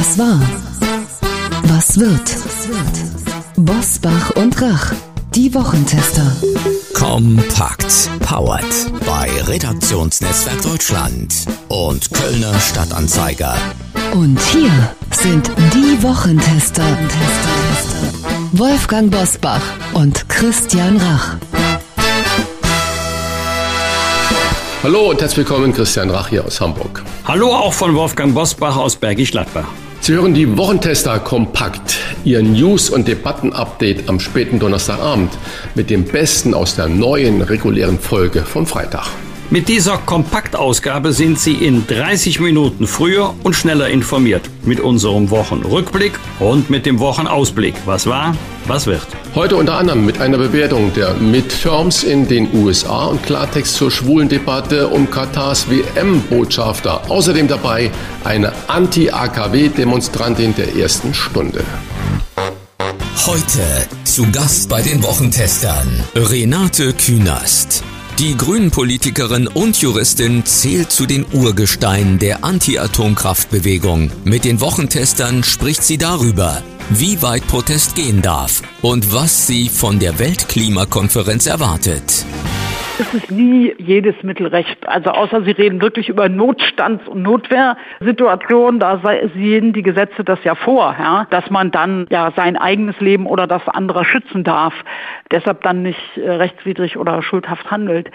Was war? Was wird? Bosbach und Rach, die Wochentester. Kompakt. Powered bei Redaktionsnetzwerk Deutschland und Kölner Stadtanzeiger. Und hier sind die Wochentester. Wolfgang Bosbach und Christian Rach. Hallo und herzlich willkommen, Christian Rach hier aus Hamburg. Hallo auch von Wolfgang Bosbach aus Bergisch Gladbach. Sie hören die Wochentester kompakt, Ihr News- und Debatten-Update am späten Donnerstagabend mit dem Besten aus der neuen regulären Folge vom Freitag. Mit dieser Kompaktausgabe sind Sie in 30 Minuten früher und schneller informiert. Mit unserem Wochenrückblick und mit dem Wochenausblick. Was war, was wird. Heute unter anderem mit einer Bewertung der Midterms in den USA und Klartext zur schwulen Debatte um Katars WM-Botschafter. Außerdem dabei eine Anti-AKW-Demonstrantin der ersten Stunde. Heute zu Gast bei den Wochentestern Renate Künast. Die Grünen-Politikerin und Juristin zählt zu den Urgesteinen der Anti-Atomkraftbewegung. Mit den Wochentestern spricht sie darüber, wie weit Protest gehen darf und was sie von der Weltklimakonferenz erwartet. Es ist nie jedes Mittelrecht. Also außer Sie reden wirklich über Notstands- und Notwehrsituationen, da sehen die Gesetze das ja vor, ja, dass man dann ja sein eigenes Leben oder das anderer schützen darf, deshalb dann nicht äh, rechtswidrig oder schuldhaft handelt.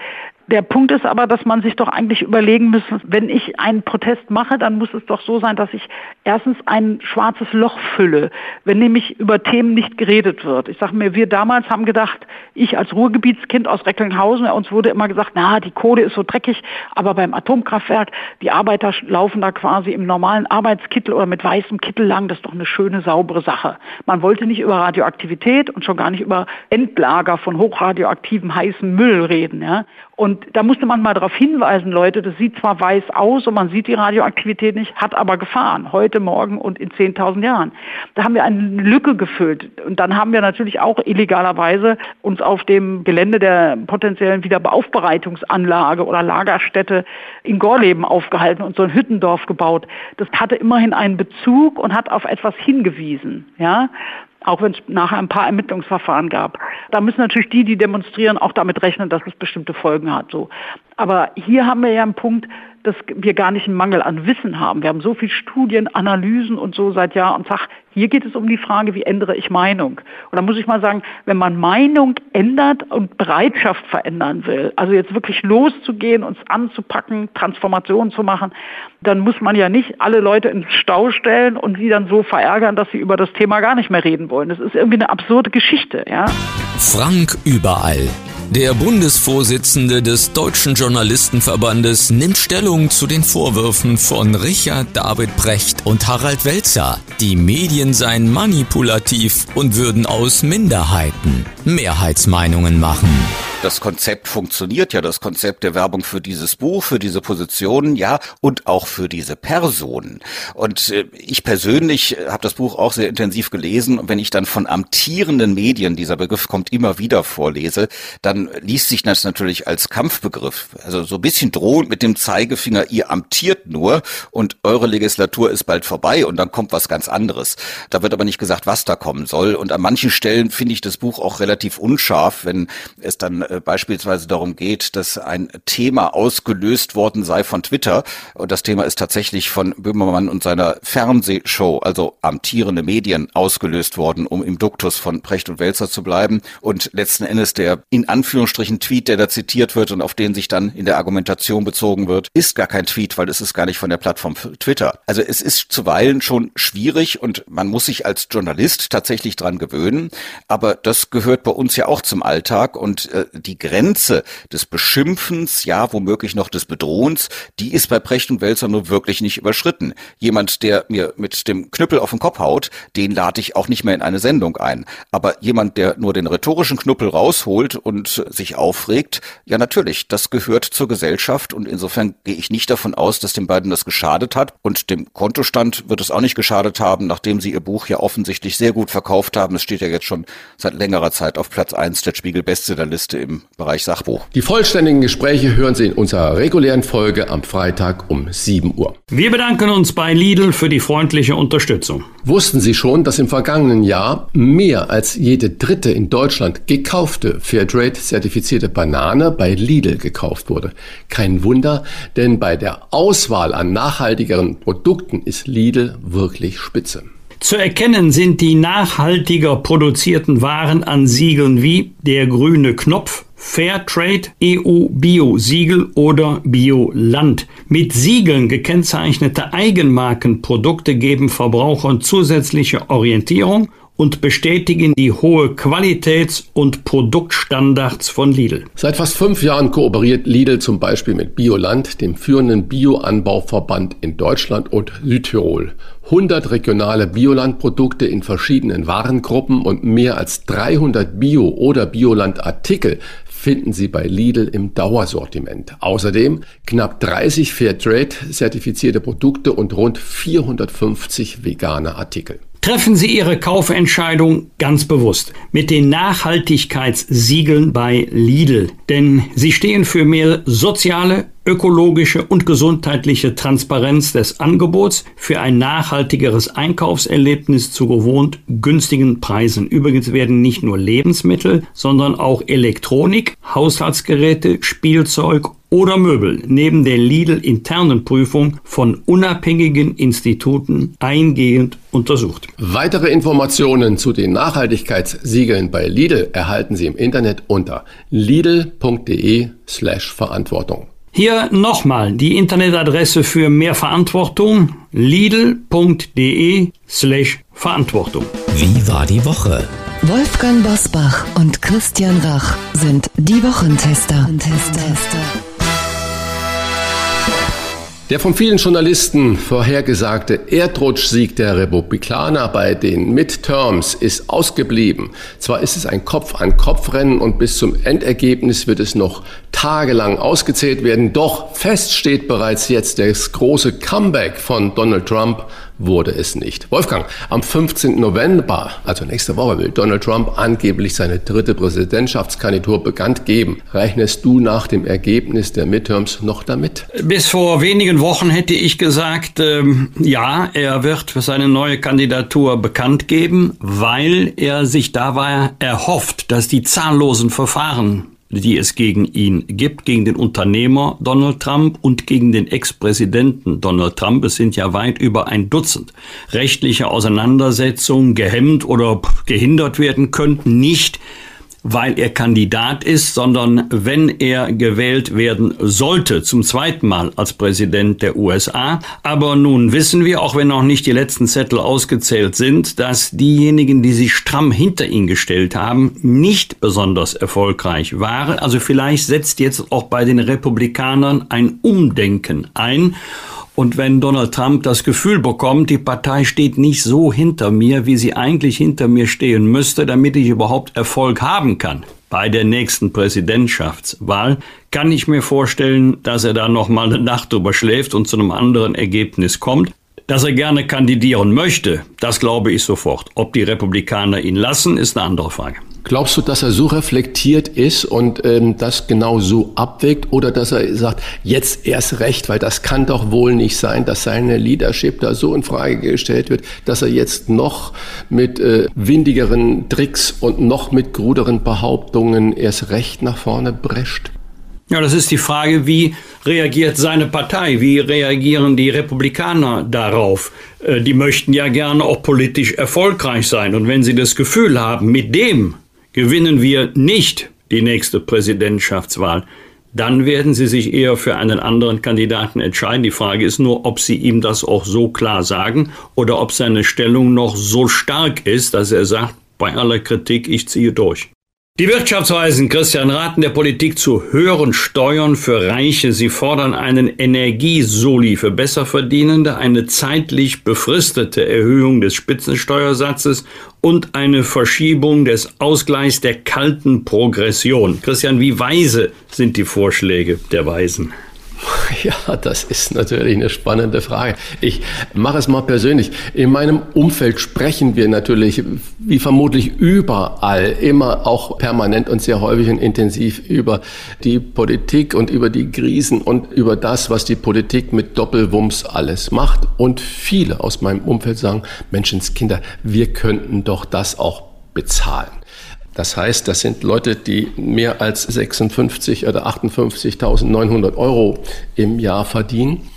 Der Punkt ist aber, dass man sich doch eigentlich überlegen muss, wenn ich einen Protest mache, dann muss es doch so sein, dass ich erstens ein schwarzes Loch fülle, wenn nämlich über Themen nicht geredet wird. Ich sage mir, wir damals haben gedacht, ich als Ruhrgebietskind aus Recklinghausen, uns wurde immer gesagt, na, die Kohle ist so dreckig, aber beim Atomkraftwerk, die Arbeiter laufen da quasi im normalen Arbeitskittel oder mit weißem Kittel lang, das ist doch eine schöne, saubere Sache. Man wollte nicht über Radioaktivität und schon gar nicht über Endlager von hochradioaktivem heißen Müll reden. Ja? Und da musste man mal darauf hinweisen, Leute, das sieht zwar weiß aus und man sieht die Radioaktivität nicht, hat aber Gefahren, heute, morgen und in 10.000 Jahren. Da haben wir eine Lücke gefüllt. Und dann haben wir natürlich auch illegalerweise uns auf dem Gelände der potenziellen Wiederaufbereitungsanlage oder Lagerstätte in Gorleben aufgehalten und so ein Hüttendorf gebaut. Das hatte immerhin einen Bezug und hat auf etwas hingewiesen. Ja? Auch wenn es nachher ein paar Ermittlungsverfahren gab. Da müssen natürlich die, die demonstrieren, auch damit rechnen, dass es bestimmte Folgen hat. So. Aber hier haben wir ja einen Punkt, dass wir gar nicht einen Mangel an Wissen haben. Wir haben so viel Studien, Analysen und so seit Jahr und Tag. Hier geht es um die Frage, wie ändere ich Meinung? Und da muss ich mal sagen, wenn man Meinung ändert und Bereitschaft verändern will, also jetzt wirklich loszugehen, uns anzupacken, Transformationen zu machen, dann muss man ja nicht alle Leute ins Stau stellen und sie dann so verärgern, dass sie über das Thema gar nicht mehr reden wollen. Das ist irgendwie eine absurde Geschichte, ja. Frank überall. Der Bundesvorsitzende des Deutschen Journalistenverbandes nimmt Stellung zu den Vorwürfen von Richard David Brecht und Harald Welzer. Die Medien seien manipulativ und würden aus Minderheiten Mehrheitsmeinungen machen das Konzept funktioniert ja, das Konzept der Werbung für dieses Buch, für diese Positionen, ja, und auch für diese Personen. Und äh, ich persönlich äh, habe das Buch auch sehr intensiv gelesen und wenn ich dann von amtierenden Medien, dieser Begriff kommt immer wieder vorlese, dann liest sich das natürlich als Kampfbegriff. Also so ein bisschen drohend mit dem Zeigefinger, ihr amtiert nur und eure Legislatur ist bald vorbei und dann kommt was ganz anderes. Da wird aber nicht gesagt, was da kommen soll. Und an manchen Stellen finde ich das Buch auch relativ unscharf, wenn es dann äh, beispielsweise darum geht, dass ein Thema ausgelöst worden sei von Twitter. Und das Thema ist tatsächlich von Böhmermann und seiner Fernsehshow, also amtierende Medien, ausgelöst worden, um im Duktus von Precht und Welzer zu bleiben. Und letzten Endes der in Anführungsstrichen Tweet, der da zitiert wird und auf den sich dann in der Argumentation bezogen wird, ist gar kein Tweet, weil es ist gar nicht von der Plattform Twitter. Also es ist zuweilen schon schwierig und man muss sich als Journalist tatsächlich dran gewöhnen. Aber das gehört bei uns ja auch zum Alltag und äh, die Grenze des Beschimpfens, ja, womöglich noch des Bedrohens, die ist bei Precht und Wälzer nur wirklich nicht überschritten. Jemand, der mir mit dem Knüppel auf den Kopf haut, den lade ich auch nicht mehr in eine Sendung ein. Aber jemand, der nur den rhetorischen Knüppel rausholt und sich aufregt, ja natürlich, das gehört zur Gesellschaft und insofern gehe ich nicht davon aus, dass den beiden das geschadet hat und dem Kontostand wird es auch nicht geschadet haben, nachdem sie ihr Buch ja offensichtlich sehr gut verkauft haben. Es steht ja jetzt schon seit längerer Zeit auf Platz eins der Spiegel Bestsellerliste im Bereich Sachbuch. Die vollständigen Gespräche hören Sie in unserer regulären Folge am Freitag um 7 Uhr. Wir bedanken uns bei Lidl für die freundliche Unterstützung. Wussten Sie schon, dass im vergangenen Jahr mehr als jede dritte in Deutschland gekaufte Fairtrade-zertifizierte Banane bei Lidl gekauft wurde? Kein Wunder, denn bei der Auswahl an nachhaltigeren Produkten ist Lidl wirklich spitze. Zu erkennen sind die nachhaltiger produzierten Waren an Siegeln wie der grüne Knopf, Fairtrade, EU Bio Siegel oder Bioland. Mit Siegeln gekennzeichnete Eigenmarkenprodukte geben Verbrauchern zusätzliche Orientierung und bestätigen die hohe Qualitäts- und Produktstandards von Lidl. Seit fast fünf Jahren kooperiert Lidl zum Beispiel mit Bioland, dem führenden Bioanbauverband in Deutschland und Südtirol. 100 regionale Biolandprodukte in verschiedenen Warengruppen und mehr als 300 Bio- oder Bioland-Artikel finden Sie bei Lidl im Dauersortiment. Außerdem knapp 30 Fairtrade-zertifizierte Produkte und rund 450 vegane Artikel. Treffen Sie Ihre Kaufentscheidung ganz bewusst mit den Nachhaltigkeitssiegeln bei Lidl, denn sie stehen für mehr soziale, ökologische und gesundheitliche Transparenz des Angebots für ein nachhaltigeres Einkaufserlebnis zu gewohnt günstigen Preisen. Übrigens werden nicht nur Lebensmittel, sondern auch Elektronik, Haushaltsgeräte, Spielzeug oder Möbel neben der Lidl-internen Prüfung von unabhängigen Instituten eingehend untersucht. Weitere Informationen zu den Nachhaltigkeitssiegeln bei Lidl erhalten Sie im Internet unter lidl.de slash Verantwortung. Hier nochmal die Internetadresse für mehr Verantwortung lidl.de slash Verantwortung. Wie war die Woche? Wolfgang Bosbach und Christian Rach sind die Wochentester. Der von vielen Journalisten vorhergesagte Erdrutschsieg der Republikaner bei den Midterms ist ausgeblieben. Zwar ist es ein Kopf-an-Kopf-Rennen und bis zum Endergebnis wird es noch tagelang ausgezählt werden, doch fest steht bereits jetzt das große Comeback von Donald Trump wurde es nicht. Wolfgang, am 15. November, also nächste Woche, will Donald Trump angeblich seine dritte Präsidentschaftskandidatur bekannt geben. Rechnest du nach dem Ergebnis der Midterms noch damit? Bis vor wenigen Wochen hätte ich gesagt, ähm, ja, er wird seine neue Kandidatur bekannt geben, weil er sich dabei erhofft, dass die zahllosen Verfahren die es gegen ihn gibt, gegen den Unternehmer Donald Trump und gegen den Ex-Präsidenten Donald Trump. Es sind ja weit über ein Dutzend rechtliche Auseinandersetzungen gehemmt oder gehindert werden könnten, nicht weil er Kandidat ist, sondern wenn er gewählt werden sollte, zum zweiten Mal als Präsident der USA. Aber nun wissen wir, auch wenn noch nicht die letzten Zettel ausgezählt sind, dass diejenigen, die sich stramm hinter ihn gestellt haben, nicht besonders erfolgreich waren. Also vielleicht setzt jetzt auch bei den Republikanern ein Umdenken ein. Und wenn Donald Trump das Gefühl bekommt, die Partei steht nicht so hinter mir, wie sie eigentlich hinter mir stehen müsste, damit ich überhaupt Erfolg haben kann bei der nächsten Präsidentschaftswahl, kann ich mir vorstellen, dass er da noch mal eine Nacht drüber schläft und zu einem anderen Ergebnis kommt. Dass er gerne kandidieren möchte, das glaube ich sofort. Ob die Republikaner ihn lassen, ist eine andere Frage. Glaubst du, dass er so reflektiert ist und ähm, das genau so abwägt oder dass er sagt, jetzt erst recht, weil das kann doch wohl nicht sein, dass seine Leadership da so in Frage gestellt wird, dass er jetzt noch mit äh, windigeren Tricks und noch mit gruderen Behauptungen erst recht nach vorne brescht? Ja, das ist die Frage, wie reagiert seine Partei, wie reagieren die Republikaner darauf? Äh, die möchten ja gerne auch politisch erfolgreich sein. Und wenn sie das Gefühl haben, mit dem Gewinnen wir nicht die nächste Präsidentschaftswahl, dann werden sie sich eher für einen anderen Kandidaten entscheiden. Die Frage ist nur, ob sie ihm das auch so klar sagen oder ob seine Stellung noch so stark ist, dass er sagt, bei aller Kritik, ich ziehe durch. Die Wirtschaftsweisen Christian raten der Politik zu höheren Steuern für Reiche. Sie fordern einen Energiesoli für Besserverdienende, eine zeitlich befristete Erhöhung des Spitzensteuersatzes und eine Verschiebung des Ausgleichs der kalten Progression. Christian, wie weise sind die Vorschläge der Weisen? Ja, das ist natürlich eine spannende Frage. Ich mache es mal persönlich. In meinem Umfeld sprechen wir natürlich, wie vermutlich überall, immer auch permanent und sehr häufig und intensiv über die Politik und über die Krisen und über das, was die Politik mit Doppelwumms alles macht. Und viele aus meinem Umfeld sagen, Menschenskinder, wir könnten doch das auch bezahlen. Das heißt, das sind Leute, die mehr als 56 oder 58.900 Euro im Jahr verdienen.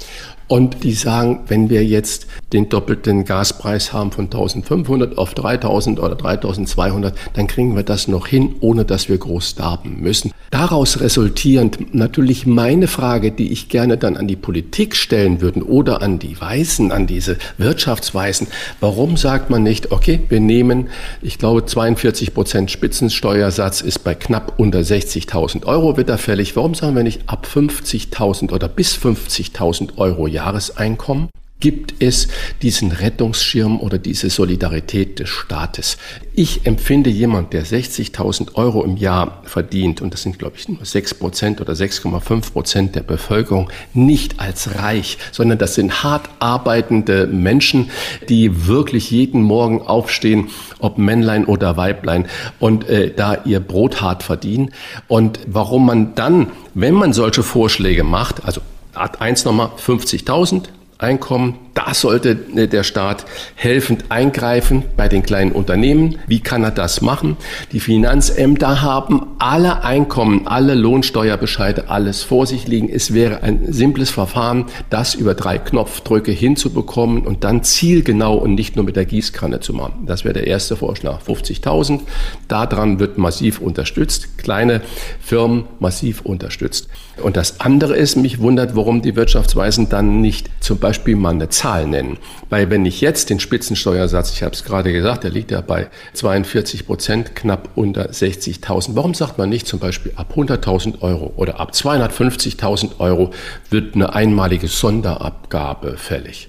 Und die sagen, wenn wir jetzt den doppelten Gaspreis haben von 1500 auf 3000 oder 3200, dann kriegen wir das noch hin, ohne dass wir groß darben müssen. Daraus resultierend natürlich meine Frage, die ich gerne dann an die Politik stellen würde oder an die Weißen, an diese Wirtschaftsweisen. Warum sagt man nicht, okay, wir nehmen, ich glaube, 42 Prozent Spitzensteuersatz ist bei knapp unter 60.000 Euro wird da fällig. Warum sagen wir nicht ab 50.000 oder bis 50.000 Euro Jahreseinkommen? gibt es diesen Rettungsschirm oder diese Solidarität des Staates. Ich empfinde jemand, der 60.000 Euro im Jahr verdient, und das sind, glaube ich, nur 6 Prozent oder 6,5 Prozent der Bevölkerung, nicht als reich, sondern das sind hart arbeitende Menschen, die wirklich jeden Morgen aufstehen, ob Männlein oder Weiblein, und äh, da ihr Brot hart verdienen. Und warum man dann, wenn man solche Vorschläge macht, also Art 1 nochmal 50.000, Einkommen. Da sollte äh, der Staat helfend eingreifen bei den kleinen Unternehmen. Wie kann er das machen? Die Finanzämter haben alle Einkommen, alle Lohnsteuerbescheide, alles vor sich liegen. Es wäre ein simples Verfahren, das über drei Knopfdrücke hinzubekommen und dann zielgenau und nicht nur mit der Gießkanne zu machen. Das wäre der erste Vorschlag. 50.000. Daran wird massiv unterstützt. Kleine Firmen massiv unterstützt. Und das andere ist, mich wundert, warum die Wirtschaftsweisen dann nicht zum Beispiel mal eine Zahl nennen. Weil wenn ich jetzt den Spitzensteuersatz, ich habe es gerade gesagt, der liegt ja bei 42 Prozent, knapp unter 60.000. Warum sagt man nicht zum Beispiel ab 100.000 Euro oder ab 250.000 Euro wird eine einmalige Sonderabgabe fällig?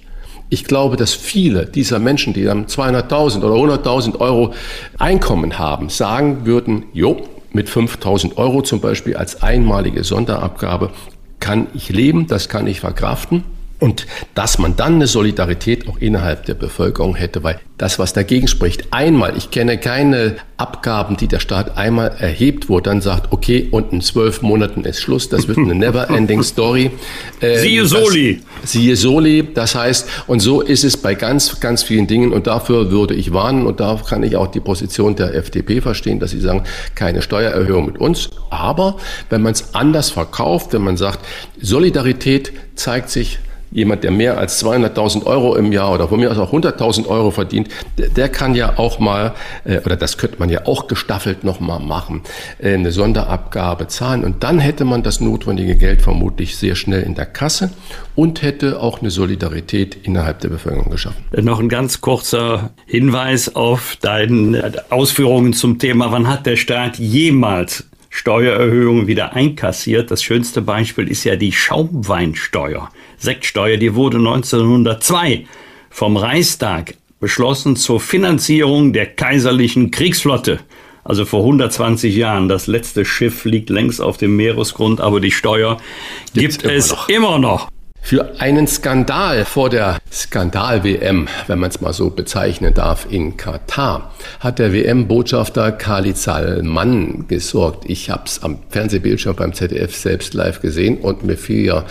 Ich glaube, dass viele dieser Menschen, die dann 200.000 oder 100.000 Euro Einkommen haben, sagen würden, jo, mit 5000 Euro zum Beispiel als einmalige Sonderabgabe kann ich leben, das kann ich verkraften. Und dass man dann eine Solidarität auch innerhalb der Bevölkerung hätte, weil das, was dagegen spricht, einmal, ich kenne keine Abgaben, die der Staat einmal erhebt, wo er dann sagt, okay, und in zwölf Monaten ist Schluss, das wird eine never-ending Story. Äh, siehe Soli. Das, siehe Soli, das heißt, und so ist es bei ganz, ganz vielen Dingen und dafür würde ich warnen und da kann ich auch die Position der FDP verstehen, dass sie sagen, keine Steuererhöhung mit uns, aber wenn man es anders verkauft, wenn man sagt, Solidarität zeigt sich jemand, der mehr als 200.000 Euro im Jahr oder von mir aus auch 100.000 Euro verdient, der, kann ja auch mal, äh, oder das könnte man ja auch gestaffelt nochmal machen, äh, eine Sonderabgabe zahlen. Und dann hätte man das notwendige Geld vermutlich sehr schnell in der Kasse und hätte auch eine Solidarität innerhalb der Bevölkerung geschaffen. Noch ein ganz kurzer Hinweis auf deine Ausführungen zum Thema, wann hat der Staat jemals Steuererhöhungen wieder einkassiert. Das schönste Beispiel ist ja die Schaumweinsteuer. Sektsteuer, die wurde 1902 vom Reichstag beschlossen zur Finanzierung der kaiserlichen Kriegsflotte. Also vor 120 Jahren. Das letzte Schiff liegt längst auf dem Meeresgrund, aber die Steuer gibt, gibt es immer noch. immer noch. Für einen Skandal vor der Skandal-WM, wenn man es mal so bezeichnen darf, in Katar, hat der WM-Botschafter Khalid Salman gesorgt. Ich habe es am Fernsehbildschirm beim ZDF selbst live gesehen und mir fiel ja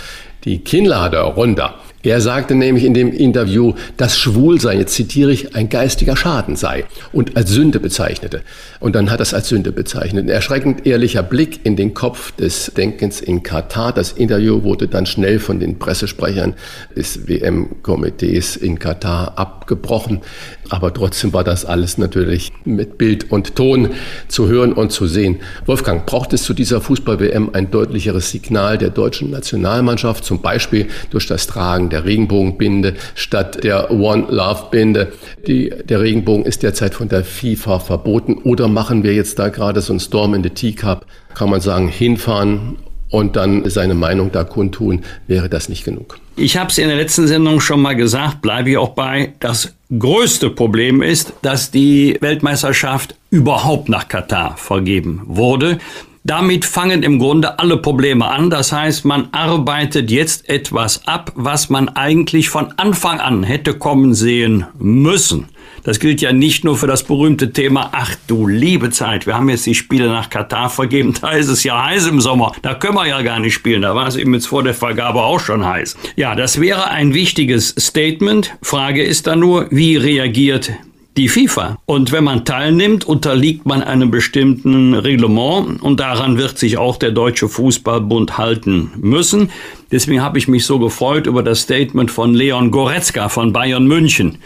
die Kinnlade runter. Er sagte nämlich in dem Interview, dass Schwulsein, jetzt zitiere ich, ein geistiger Schaden sei und als Sünde bezeichnete. Und dann hat er es als Sünde bezeichnet. Ein erschreckend ehrlicher Blick in den Kopf des Denkens in Katar. Das Interview wurde dann schnell von den Pressesprechern des WM-Komitees in Katar abgebrochen. Aber trotzdem war das alles natürlich mit Bild und Ton zu hören und zu sehen. Wolfgang, braucht es zu dieser Fußball-WM ein deutlicheres Signal der deutschen Nationalmannschaft, zum Beispiel durch das Tragen der Regenbogenbinde statt der One Love Binde? Die, der Regenbogen ist derzeit von der FIFA verboten. Oder machen wir jetzt da gerade so einen Storm in the Teacup? Kann man sagen, hinfahren und dann seine Meinung da kundtun, wäre das nicht genug. Ich habe es in der letzten Sendung schon mal gesagt, bleibe ich auch bei. Das größte Problem ist, dass die Weltmeisterschaft überhaupt nach Katar vergeben wurde. Damit fangen im Grunde alle Probleme an. Das heißt, man arbeitet jetzt etwas ab, was man eigentlich von Anfang an hätte kommen sehen müssen. Das gilt ja nicht nur für das berühmte Thema, ach du liebe Zeit, wir haben jetzt die Spiele nach Katar vergeben, da ist es ja heiß im Sommer, da können wir ja gar nicht spielen, da war es eben jetzt vor der Vergabe auch schon heiß. Ja, das wäre ein wichtiges Statement. Frage ist dann nur, wie reagiert die FIFA. Und wenn man teilnimmt, unterliegt man einem bestimmten Reglement und daran wird sich auch der Deutsche Fußballbund halten müssen. Deswegen habe ich mich so gefreut über das Statement von Leon Goretzka von Bayern München,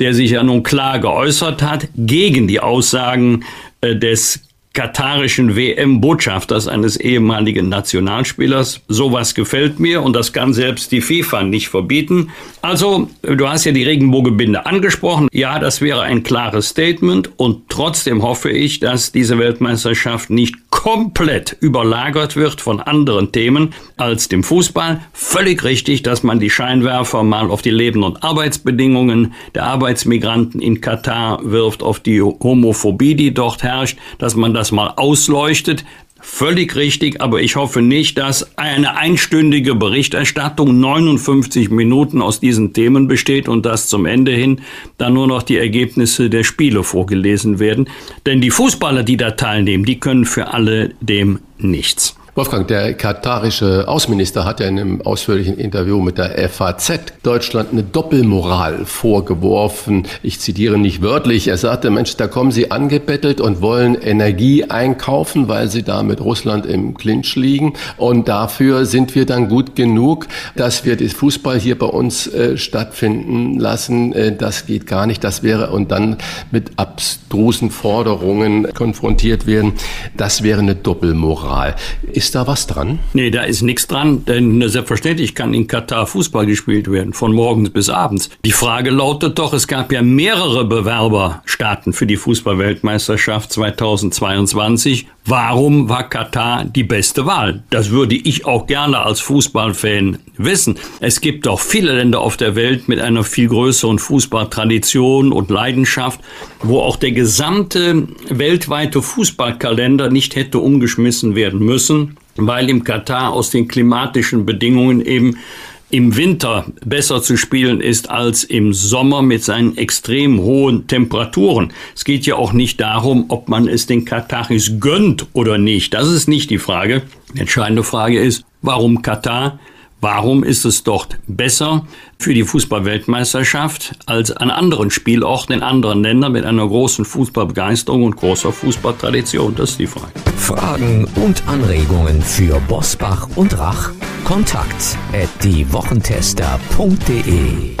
der sich ja nun klar geäußert hat gegen die Aussagen äh, des katarischen WM-Botschafters eines ehemaligen Nationalspielers. Sowas gefällt mir und das kann selbst die FIFA nicht verbieten. Also, du hast ja die Regenbogenbinde angesprochen. Ja, das wäre ein klares Statement und trotzdem hoffe ich, dass diese Weltmeisterschaft nicht komplett überlagert wird von anderen Themen als dem Fußball. Völlig richtig, dass man die Scheinwerfer mal auf die Leben- und Arbeitsbedingungen der Arbeitsmigranten in Katar wirft, auf die Homophobie, die dort herrscht, dass man das mal ausleuchtet. Völlig richtig, aber ich hoffe nicht, dass eine einstündige Berichterstattung 59 Minuten aus diesen Themen besteht und dass zum Ende hin dann nur noch die Ergebnisse der Spiele vorgelesen werden. Denn die Fußballer, die da teilnehmen, die können für alle dem nichts. Wolfgang, der katarische Außenminister hat ja in einem ausführlichen Interview mit der FAZ Deutschland eine Doppelmoral vorgeworfen. Ich zitiere nicht wörtlich. Er sagte, Mensch, da kommen Sie angebettelt und wollen Energie einkaufen, weil Sie da mit Russland im Clinch liegen. Und dafür sind wir dann gut genug, dass wir das Fußball hier bei uns äh, stattfinden lassen. Äh, das geht gar nicht. Das wäre und dann mit abstrusen Forderungen konfrontiert werden. Das wäre eine Doppelmoral. Ist da was dran? Nee, da ist nichts dran, denn selbstverständlich kann in Katar Fußball gespielt werden, von morgens bis abends. Die Frage lautet doch, es gab ja mehrere Bewerberstaaten für die Fußballweltmeisterschaft 2022. Warum war Katar die beste Wahl? Das würde ich auch gerne als Fußballfan wissen. Es gibt doch viele Länder auf der Welt mit einer viel größeren Fußballtradition und Leidenschaft, wo auch der gesamte weltweite Fußballkalender nicht hätte umgeschmissen werden müssen weil im Katar aus den klimatischen Bedingungen eben im Winter besser zu spielen ist als im Sommer mit seinen extrem hohen Temperaturen. Es geht ja auch nicht darum, ob man es den Kataris gönnt oder nicht. Das ist nicht die Frage. Die entscheidende Frage ist, warum Katar? Warum ist es dort besser für die Fußballweltmeisterschaft als an anderen Spielorten in anderen Ländern mit einer großen Fußballbegeisterung und großer Fußballtradition? Das ist die Frage. Fragen und Anregungen für Bosbach und Rach? Kontakt at diewochentester.de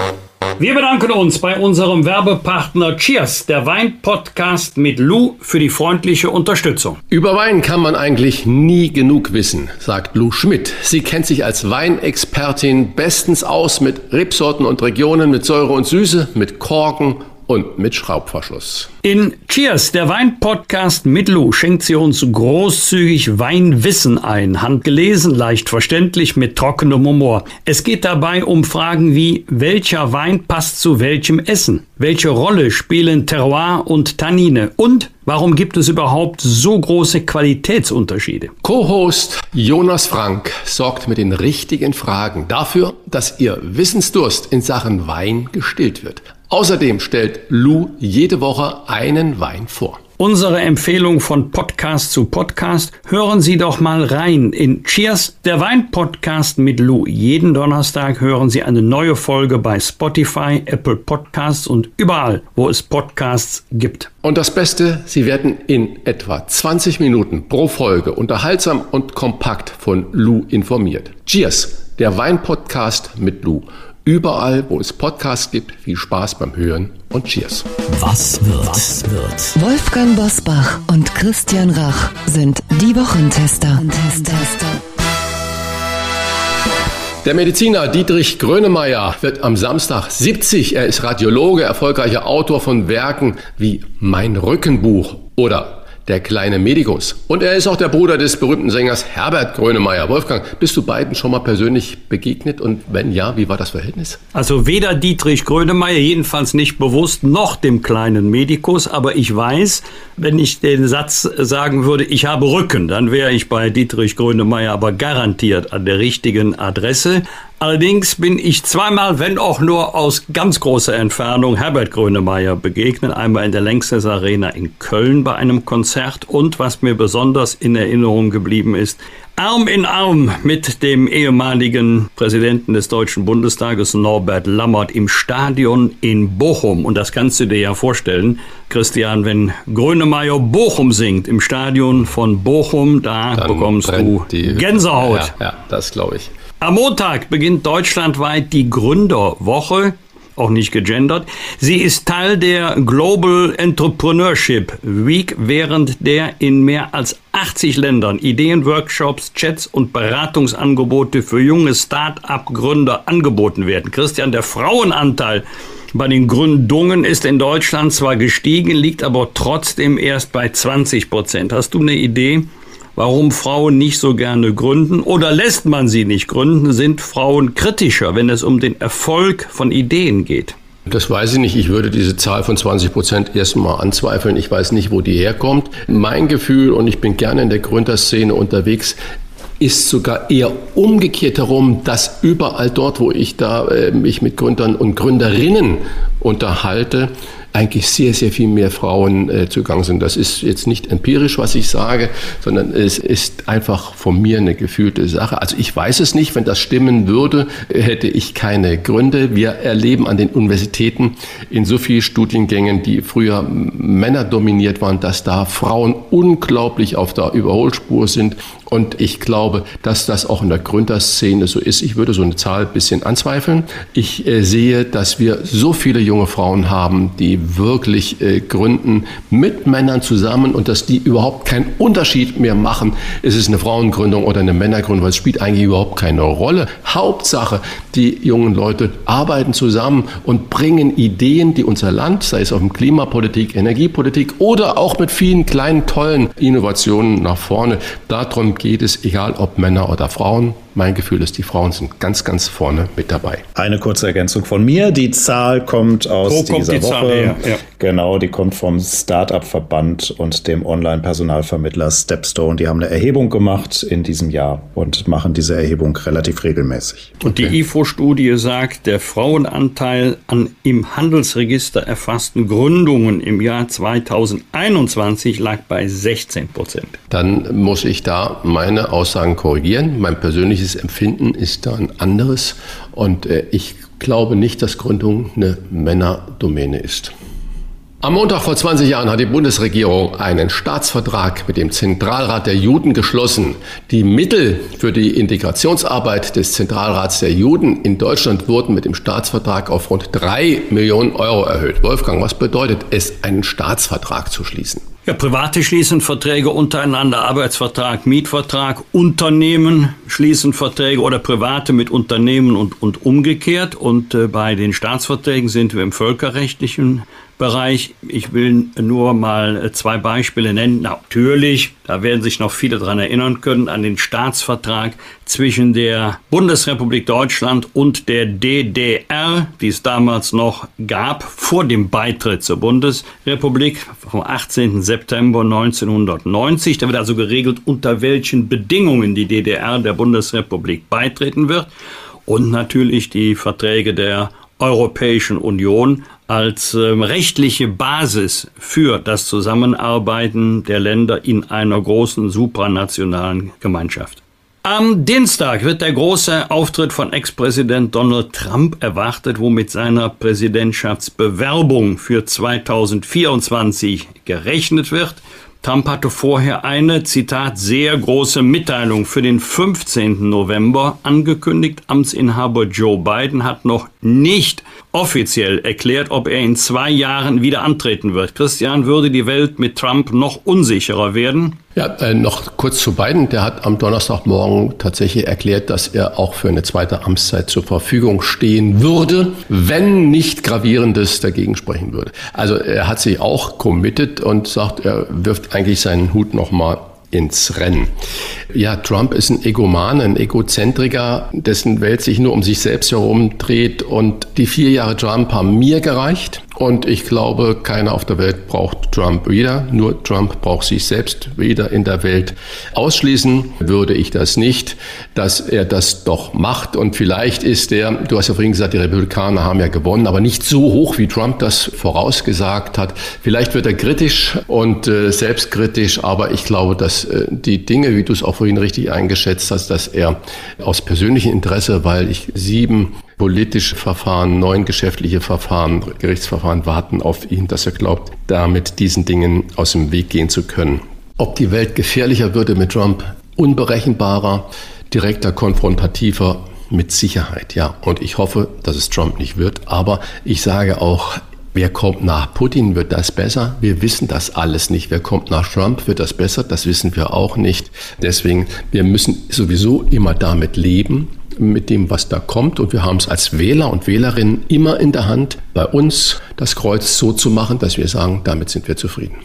wir bedanken uns bei unserem Werbepartner Cheers, der Wein-Podcast mit Lou, für die freundliche Unterstützung. Über Wein kann man eigentlich nie genug wissen, sagt Lou Schmidt. Sie kennt sich als Weinexpertin bestens aus mit Rebsorten und Regionen, mit Säure und Süße, mit Korken und mit Schraubverschluss. In Cheers, der Wein-Podcast mit Lou, schenkt sie uns großzügig Weinwissen ein. Handgelesen, leicht verständlich, mit trockenem Humor. Es geht dabei um Fragen wie, welcher Wein passt zu welchem Essen? Welche Rolle spielen Terroir und Tannine? Und warum gibt es überhaupt so große Qualitätsunterschiede? Co-Host Jonas Frank sorgt mit den richtigen Fragen dafür, dass Ihr Wissensdurst in Sachen Wein gestillt wird. Außerdem stellt Lou jede Woche einen Wein vor. Unsere Empfehlung von Podcast zu Podcast. Hören Sie doch mal rein in Cheers, der Wein-Podcast mit Lou. Jeden Donnerstag hören Sie eine neue Folge bei Spotify, Apple Podcasts und überall, wo es Podcasts gibt. Und das Beste, Sie werden in etwa 20 Minuten pro Folge unterhaltsam und kompakt von Lou informiert. Cheers, der Wein-Podcast mit Lou. Überall, wo es Podcasts gibt, viel Spaß beim Hören und Cheers. Was wird? Was wird? Wolfgang Bosbach und Christian Rach sind die Wochentester. Der Mediziner Dietrich Grönemeyer wird am Samstag 70. Er ist Radiologe, erfolgreicher Autor von Werken wie Mein Rückenbuch oder der kleine Medikus. Und er ist auch der Bruder des berühmten Sängers Herbert Grönemeyer. Wolfgang, bist du beiden schon mal persönlich begegnet? Und wenn ja, wie war das Verhältnis? Also weder Dietrich Grönemeyer, jedenfalls nicht bewusst, noch dem kleinen Medikus. Aber ich weiß, wenn ich den Satz sagen würde, ich habe Rücken, dann wäre ich bei Dietrich Grönemeyer aber garantiert an der richtigen Adresse. Allerdings bin ich zweimal, wenn auch nur aus ganz großer Entfernung, Herbert Grönemeyer begegnet. Einmal in der Längstes Arena in Köln bei einem Konzert und was mir besonders in Erinnerung geblieben ist, Arm in Arm mit dem ehemaligen Präsidenten des Deutschen Bundestages Norbert Lammert im Stadion in Bochum. Und das kannst du dir ja vorstellen, Christian, wenn Grönemeyer Bochum singt im Stadion von Bochum, da Dann bekommst du Gänsehaut. Ja, ja das glaube ich. Am Montag beginnt deutschlandweit die Gründerwoche, auch nicht gegendert. Sie ist Teil der Global Entrepreneurship Week, während der in mehr als 80 Ländern Ideenworkshops, Chats und Beratungsangebote für junge Start-up-Gründer angeboten werden. Christian, der Frauenanteil bei den Gründungen ist in Deutschland zwar gestiegen, liegt aber trotzdem erst bei 20 Prozent. Hast du eine Idee, warum Frauen nicht so gerne gründen oder lässt man sie nicht gründen? Sind Frauen kritischer, wenn es um den Erfolg von Ideen geht? Das weiß ich nicht. Ich würde diese Zahl von 20 Prozent erstmal anzweifeln. Ich weiß nicht, wo die herkommt. Mein Gefühl, und ich bin gerne in der Gründerszene unterwegs, ist sogar eher umgekehrt herum, dass überall dort, wo ich da äh, mich mit Gründern und Gründerinnen unterhalte, eigentlich sehr, sehr viel mehr Frauen äh, zugang sind. Das ist jetzt nicht empirisch, was ich sage, sondern es ist einfach von mir eine gefühlte Sache. Also ich weiß es nicht, wenn das stimmen würde, hätte ich keine Gründe. Wir erleben an den Universitäten in so vielen Studiengängen, die früher Männer dominiert waren, dass da Frauen unglaublich auf der Überholspur sind. Und ich glaube, dass das auch in der Gründerszene so ist. Ich würde so eine Zahl ein bisschen anzweifeln. Ich äh, sehe, dass wir so viele junge Frauen haben, die wirklich äh, gründen mit Männern zusammen und dass die überhaupt keinen Unterschied mehr machen. Ist es eine Frauengründung oder eine Männergründung? Weil es spielt eigentlich überhaupt keine Rolle. Hauptsache, die jungen Leute arbeiten zusammen und bringen Ideen, die unser Land, sei es auf dem Klimapolitik, Energiepolitik oder auch mit vielen kleinen, tollen Innovationen nach vorne. Darum geht es, egal ob Männer oder Frauen. Mein Gefühl ist, die Frauen sind ganz, ganz vorne mit dabei. Eine kurze Ergänzung von mir. Die Zahl kommt aus Wo dieser die Woche. Ja. Genau, die kommt vom Startup-Verband und dem Online-Personalvermittler Stepstone. Die haben eine Erhebung gemacht in diesem Jahr und machen diese Erhebung relativ regelmäßig. Und die IFO-Studie sagt, der Frauenanteil an im Handelsregister erfassten Gründungen im Jahr 2021 lag bei 16 Prozent. Dann muss ich da meine Aussagen korrigieren. Mein persönliches persönliches Empfinden ist da ein anderes und äh, ich glaube nicht, dass Gründung eine Männerdomäne ist. Am Montag vor 20 Jahren hat die Bundesregierung einen Staatsvertrag mit dem Zentralrat der Juden geschlossen. Die Mittel für die Integrationsarbeit des Zentralrats der Juden in Deutschland wurden mit dem Staatsvertrag auf rund drei Millionen Euro erhöht. Wolfgang, was bedeutet es, einen Staatsvertrag zu schließen? Ja, Private schließen Verträge untereinander, Arbeitsvertrag, Mietvertrag, Unternehmen schließen Verträge oder Private mit Unternehmen und, und umgekehrt. Und äh, bei den Staatsverträgen sind wir im völkerrechtlichen Bereich. Ich will nur mal äh, zwei Beispiele nennen. Natürlich, da werden sich noch viele daran erinnern können, an den Staatsvertrag zwischen der Bundesrepublik Deutschland und der DDR, die es damals noch gab, vor dem Beitritt zur Bundesrepublik vom 18. September 1990. Da wird also geregelt, unter welchen Bedingungen die DDR der Bundesrepublik beitreten wird. Und natürlich die Verträge der Europäischen Union als ähm, rechtliche Basis für das Zusammenarbeiten der Länder in einer großen supranationalen Gemeinschaft. Am Dienstag wird der große Auftritt von Ex-Präsident Donald Trump erwartet, wo mit seiner Präsidentschaftsbewerbung für 2024 gerechnet wird. Trump hatte vorher eine, Zitat, sehr große Mitteilung für den 15. November angekündigt. Amtsinhaber Joe Biden hat noch nicht offiziell erklärt, ob er in zwei Jahren wieder antreten wird. Christian, würde die Welt mit Trump noch unsicherer werden? Ja, äh, noch kurz zu Biden. Der hat am Donnerstagmorgen tatsächlich erklärt, dass er auch für eine zweite Amtszeit zur Verfügung stehen würde, wenn nicht gravierendes dagegen sprechen würde. Also er hat sich auch committed und sagt, er wirft eigentlich seinen Hut nochmal ins Rennen. Ja, Trump ist ein Egoman, ein Egozentriker, dessen Welt sich nur um sich selbst herumdreht. Und die vier Jahre Trump haben mir gereicht. Und ich glaube, keiner auf der Welt braucht Trump wieder. Nur Trump braucht sich selbst wieder in der Welt. Ausschließen würde ich das nicht, dass er das doch macht. Und vielleicht ist er, du hast ja vorhin gesagt, die Republikaner haben ja gewonnen, aber nicht so hoch, wie Trump das vorausgesagt hat. Vielleicht wird er kritisch und äh, selbstkritisch, aber ich glaube, dass äh, die Dinge, wie du es auch vorhin richtig eingeschätzt hast, dass er aus persönlichem Interesse, weil ich sieben politische Verfahren, neun geschäftliche Verfahren, Gerichtsverfahren warten auf ihn, dass er glaubt, damit diesen Dingen aus dem Weg gehen zu können. Ob die Welt gefährlicher würde mit Trump, unberechenbarer, direkter, konfrontativer, mit Sicherheit, ja. Und ich hoffe, dass es Trump nicht wird. Aber ich sage auch, Wer kommt nach Putin, wird das besser? Wir wissen das alles nicht. Wer kommt nach Trump, wird das besser? Das wissen wir auch nicht. Deswegen, wir müssen sowieso immer damit leben, mit dem, was da kommt. Und wir haben es als Wähler und Wählerinnen immer in der Hand, bei uns das Kreuz so zu machen, dass wir sagen, damit sind wir zufrieden.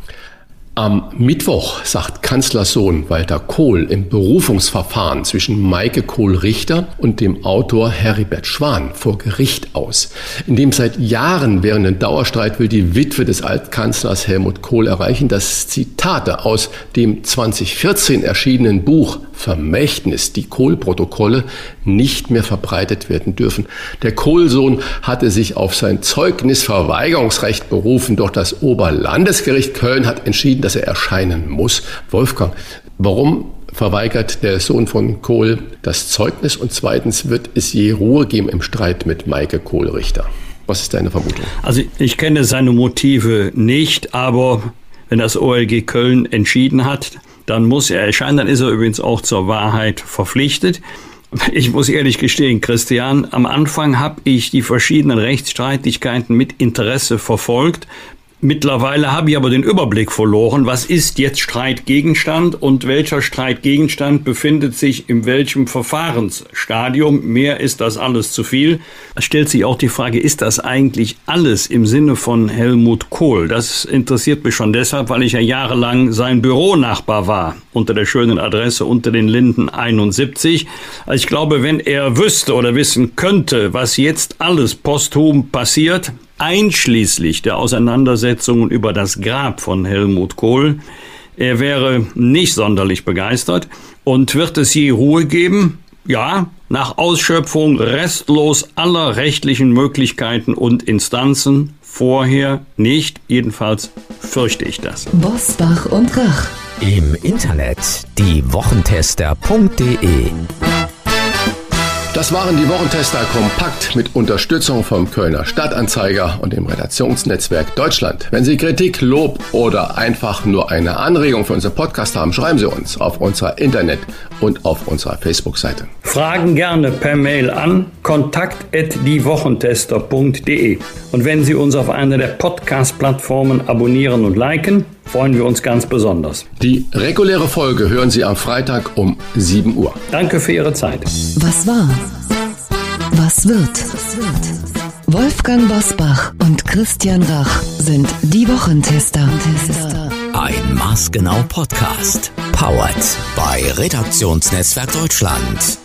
Am Mittwoch sagt Kanzlersohn Walter Kohl im Berufungsverfahren zwischen Maike Kohl-Richter und dem Autor Heribert Schwan vor Gericht aus. In dem seit Jahren währenden Dauerstreit will die Witwe des Altkanzlers Helmut Kohl erreichen, dass Zitate aus dem 2014 erschienenen Buch Vermächtnis, die Kohl-Protokolle, nicht mehr verbreitet werden dürfen. Der Kohlsohn hatte sich auf sein Zeugnisverweigerungsrecht berufen, doch das Oberlandesgericht Köln hat entschieden, dass er erscheinen muss. Wolfgang, warum verweigert der Sohn von Kohl das Zeugnis und zweitens wird es je Ruhe geben im Streit mit Maike Kohlrichter? Was ist deine Vermutung? Also ich kenne seine Motive nicht, aber wenn das OLG Köln entschieden hat, dann muss er erscheinen. Dann ist er übrigens auch zur Wahrheit verpflichtet. Ich muss ehrlich gestehen, Christian, am Anfang habe ich die verschiedenen Rechtsstreitigkeiten mit Interesse verfolgt, Mittlerweile habe ich aber den Überblick verloren. Was ist jetzt Streitgegenstand und welcher Streitgegenstand befindet sich in welchem Verfahrensstadium? Mehr ist das alles zu viel. Es stellt sich auch die Frage, ist das eigentlich alles im Sinne von Helmut Kohl? Das interessiert mich schon deshalb, weil ich ja jahrelang sein Büronachbar war, unter der schönen Adresse unter den Linden 71. Also ich glaube, wenn er wüsste oder wissen könnte, was jetzt alles posthum passiert, einschließlich der Auseinandersetzungen über das Grab von Helmut Kohl. Er wäre nicht sonderlich begeistert. Und wird es je Ruhe geben? Ja, nach Ausschöpfung restlos aller rechtlichen Möglichkeiten und Instanzen. Vorher nicht, jedenfalls fürchte ich das. Bosbach und Rach. Im Internet diewochentester.de das waren die Wochentester kompakt mit Unterstützung vom Kölner Stadtanzeiger und dem Redaktionsnetzwerk Deutschland. Wenn Sie Kritik, Lob oder einfach nur eine Anregung für unseren Podcast haben, schreiben Sie uns auf unserer Internet- und auf unserer Facebook-Seite. Fragen gerne per Mail an kontakt@diewochentester.de. Und wenn Sie uns auf einer der Podcast-Plattformen abonnieren und liken, freuen wir uns ganz besonders. Die reguläre Folge hören Sie am Freitag um 7 Uhr. Danke für Ihre Zeit. Was war? Was wird? Wolfgang Bosbach und Christian Rach sind die Wochentester. Ein maßgenau Podcast. Powered bei Redaktionsnetzwerk Deutschland